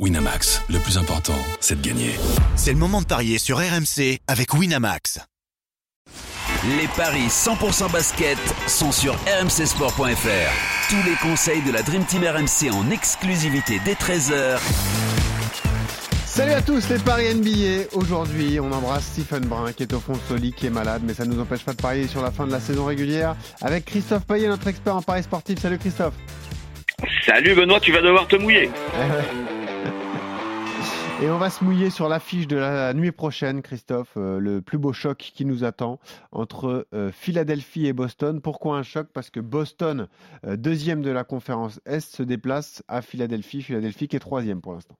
Winamax, le plus important, c'est de gagner. C'est le moment de parier sur RMC avec Winamax. Les paris 100% basket sont sur rmcsport.fr. Tous les conseils de la Dream Team RMC en exclusivité dès 13h Salut à tous les paris NBA. Aujourd'hui, on embrasse Stephen Brun qui est au fond de lit, qui est malade, mais ça ne nous empêche pas de parier sur la fin de la saison régulière avec Christophe Payet, notre expert en paris sportif. Salut Christophe. Salut Benoît, tu vas devoir te mouiller. Et on va se mouiller sur l'affiche de la nuit prochaine, Christophe, euh, le plus beau choc qui nous attend entre euh, Philadelphie et Boston. Pourquoi un choc? Parce que Boston, euh, deuxième de la conférence Est, se déplace à Philadelphie. Philadelphie qui est troisième pour l'instant.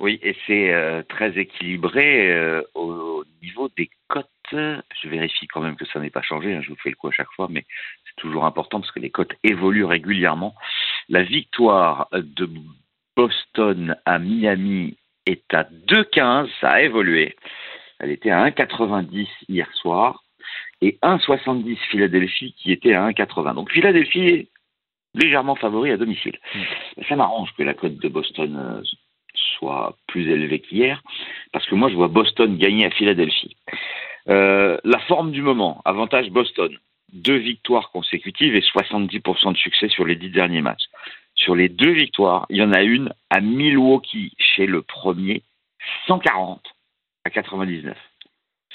Oui, et c'est très équilibré au niveau des cotes. Je vérifie quand même que ça n'ait pas changé. Hein, je vous fais le coup à chaque fois, mais c'est toujours important parce que les cotes évoluent régulièrement. La victoire de Boston à Miami est à 2,15, ça a évolué. Elle était à 1,90 hier soir et 1,70 Philadelphie qui était à 1,80. Donc Philadelphie est légèrement favori à domicile. Mm. Ça m'arrange que la cote de Boston euh, soit plus élevée qu'hier parce que moi je vois Boston gagner à Philadelphie. Euh, la forme du moment, avantage Boston. Deux victoires consécutives et 70% de succès sur les dix derniers matchs. Sur les deux victoires, il y en a une à Milwaukee chez le premier, 140 à 99.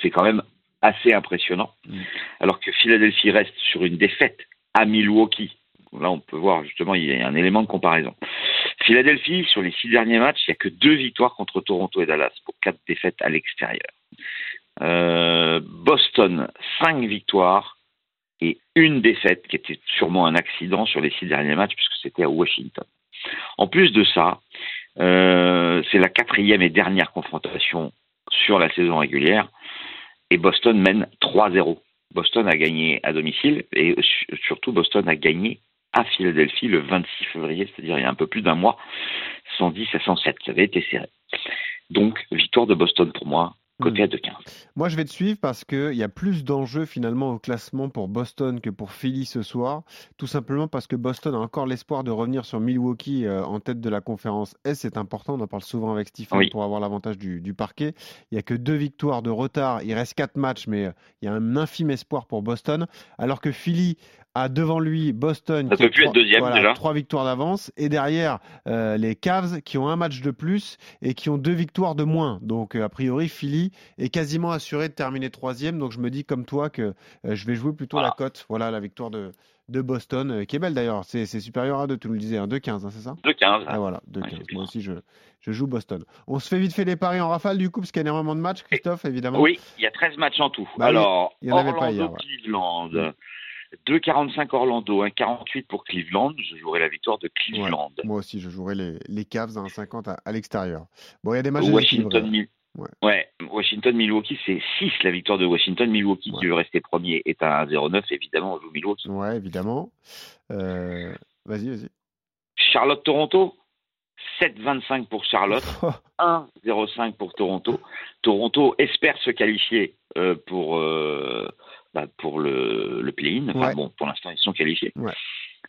C'est quand même assez impressionnant. Mm. Alors que Philadelphie reste sur une défaite à Milwaukee. Là, on peut voir justement, il y a un élément de comparaison. Philadelphie, sur les six derniers matchs, il n'y a que deux victoires contre Toronto et Dallas pour quatre défaites à l'extérieur. Euh, Boston, cinq victoires, et une défaite qui était sûrement un accident sur les six derniers matchs puisque c'était à Washington. En plus de ça, euh, c'est la quatrième et dernière confrontation sur la saison régulière et Boston mène 3-0. Boston a gagné à domicile et surtout Boston a gagné à Philadelphie le 26 février, c'est-à-dire il y a un peu plus d'un mois, 110 à 107. Ça avait été serré. Donc, victoire de Boston pour moi, côté hmm. Moi, je vais te suivre parce qu'il y a plus d'enjeux finalement au classement pour Boston que pour Philly ce soir. Tout simplement parce que Boston a encore l'espoir de revenir sur Milwaukee euh, en tête de la conférence S. C'est important, on en parle souvent avec Stephen pour avoir l'avantage du, du, parquet. Il n'y a que deux victoires de retard. Il reste quatre matchs, mais euh, il y a un infime espoir pour Boston. Alors que Philly a devant lui Boston qui a trois, trois victoires d'avance et derrière euh, les Cavs qui ont un match de plus et qui ont deux victoires de moins. Donc a priori Philly est quasiment assuré de terminer troisième. Donc je me dis comme toi que euh, je vais jouer plutôt la cote. Voilà la victoire de, de Boston, euh, qui est belle d'ailleurs. C'est supérieur à 2, tu nous le disais, 2-15, hein, c'est ça 2-15. Ah voilà, 2-15. Moi aussi, je, je, joue Boston. On se fait vite fait les paris en rafale du coup, parce qu'il y a énormément de matchs, Christophe, évidemment. Oui, il y a 13 matchs en tout. Bah Alors, il y en avait pas hier, Cleveland. 2,45 Orlando, 1,48 pour Cleveland. Je jouerai la victoire de Cleveland. moi aussi, je jouerai les, les Cavs à 1,50 à, à l'extérieur. Bon, il y a des matchs Washington, Ouais. Washington-Milwaukee, c'est 6 la victoire de Washington. Milwaukee qui veut rester premier est à 1-0-9, évidemment, on joue Milwaukee. Ouais, évidemment. Euh, vas-y, vas-y. Charlotte-Toronto, 7-25 pour Charlotte, 1-0-5 pour Toronto. Toronto espère se qualifier euh, pour, euh, bah, pour le, le play-in. Enfin, bon, pour l'instant, ils sont qualifiés. Ouais.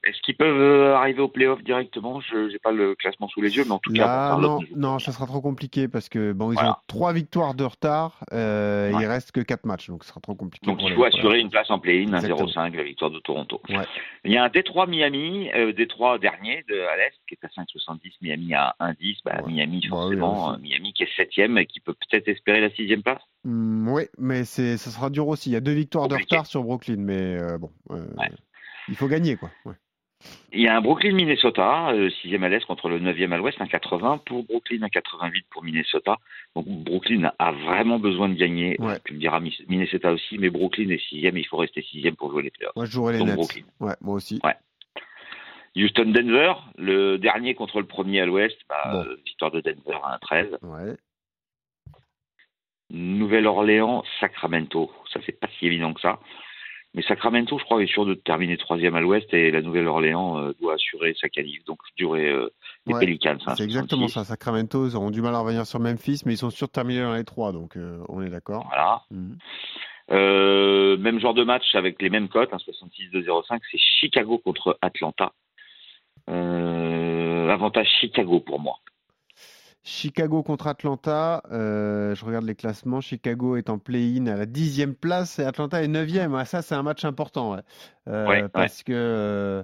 Est-ce qu'ils peuvent euh, arriver au playoff directement? Je n'ai pas le classement sous les yeux, mais en tout cas, non, non, ça sera trop compliqué parce que bon, ils ont trois victoires de retard. Euh, Il reste que quatre matchs, donc ce sera trop compliqué. Donc il faut assurer une place en play-in, 1-0-5, la victoire de Toronto. Il y a un Détroit Miami, euh, Détroit dernier de à l'est, qui est à 5,70, Miami à 1,10. Bah, Miami bah forcément, euh, Miami qui est septième et qui peut peut-être espérer la sixième place. Mmh, oui, mais c'est, ça sera dur aussi. Il y a deux victoires de retard sur Brooklyn, mais bon, il faut gagner quoi. Il y a un Brooklyn-Minnesota, 6e euh, à l'est contre le 9e à l'ouest, un 80 pour Brooklyn, un 88 pour Minnesota. Donc Brooklyn a vraiment besoin de gagner. Tu me diras Minnesota aussi, mais Brooklyn est 6e, il faut rester 6e pour jouer les playoffs. Moi je jouerai les Nets. Ouais, moi aussi. Ouais. Houston-Denver, le dernier contre le premier à l'ouest, bah, victoire de Denver à 1-13. Ouais. Nouvelle-Orléans, Sacramento. Ça, c'est pas si évident que ça. Mais Sacramento, je crois, est sûr de terminer troisième à l'ouest et la Nouvelle-Orléans euh, doit assurer sa qualif. Donc, durer euh, les Pelicans. Hein, c'est exactement ça. Sacramento, ils auront du mal à revenir sur Memphis, mais ils sont sûrs de terminer dans les trois. Donc, euh, on est d'accord. Voilà. Mhm. même genre de match avec les mêmes cotes, 66-2-0-5, c'est Chicago contre Atlanta. avantage Chicago pour moi. Chicago contre Atlanta. Euh, je regarde les classements. Chicago est en play-in à la dixième place et Atlanta est neuvième. Ah, ça, c'est un match important. Ouais. Euh, Ouais, ouais. parce que. euh,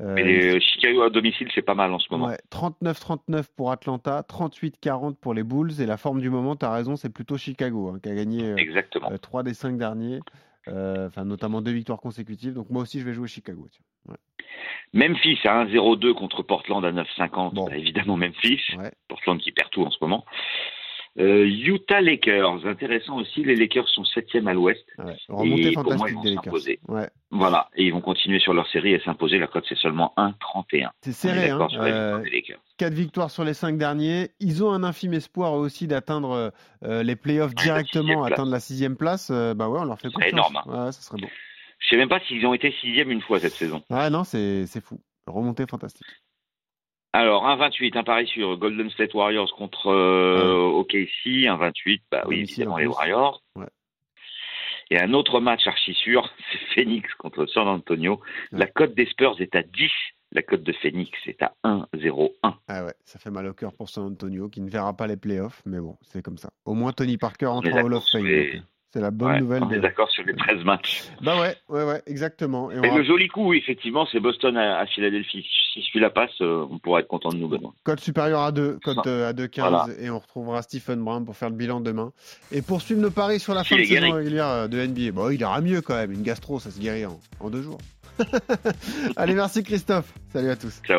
Mais les- Chicago à domicile, c'est pas mal en ce moment. ouais, 39-39 pour Atlanta, 38-40 pour les Bulls. Et la forme du moment, tu as raison, c'est plutôt Chicago hein, qui a gagné Exactement. euh, trois des cinq derniers. Enfin, notamment deux victoires consécutives. Donc, moi aussi, je vais jouer Chicago. Memphis à 1-0-2 contre Portland à 9-50. Bon. Bah, évidemment Memphis. Ouais. Portland qui perd tout en ce moment. Euh, Utah Lakers, intéressant aussi, les Lakers sont septième à l'ouest. Ouais. Remontée moi, fantastique ils vont des Lakers. Ouais. Voilà, et ils vont continuer sur leur série et s'imposer. La cote c'est seulement 1,31. C'est serré. Hein. sur les Euh, victoires. 4 victoires sur les 5 derniers. Ils ont un infime espoir aussi d'atteindre euh, les playoffs directement, atteindre la sixième place. Euh, bah ouais, on leur fait confiance. énorme, hein. Ouais, ça serait beau. Je sais même pas s'ils ont été sixième une fois cette saison. Ouais, non, c'est fou. Remontée fantastique. Alors 1,28, un pari sur Golden State Warriors contre euh, OKC, 1,28, bah oui évidemment en les. Warriors. Ouais. Et un autre match archi sûr, c'est Phoenix contre San Antonio. Ouais. La cote des Spurs est à 10, la cote de Phoenix est à 1,01. Ah ouais, ça fait mal au cœur pour San Antonio qui ne verra pas les playoffs, mais bon, c'est comme ça. Au moins Tony Parker entre en Hall of Fame. C'est la bonne Ouais, nouvelle. on est de- d'accord sur les 13 matchs. Bah ouais, ouais, ouais, exactement. Et on Et aura le joli coup, effectivement, c'est Boston à, à Philadelphie. Si celui-là passe, euh, on pourra être content de nous, Benoît. code supérieur à 2, code euh, à 2,15 Voilà. et on retrouvera Stephen Brown pour faire le bilan demain. Et poursuivre nos paris sur la fin de saison régulière euh, de NBA. Bon, il ira mieux quand même. Une gastro, ça se guérit en, en deux jours. Allez, merci Christophe. Salut à tous. Ça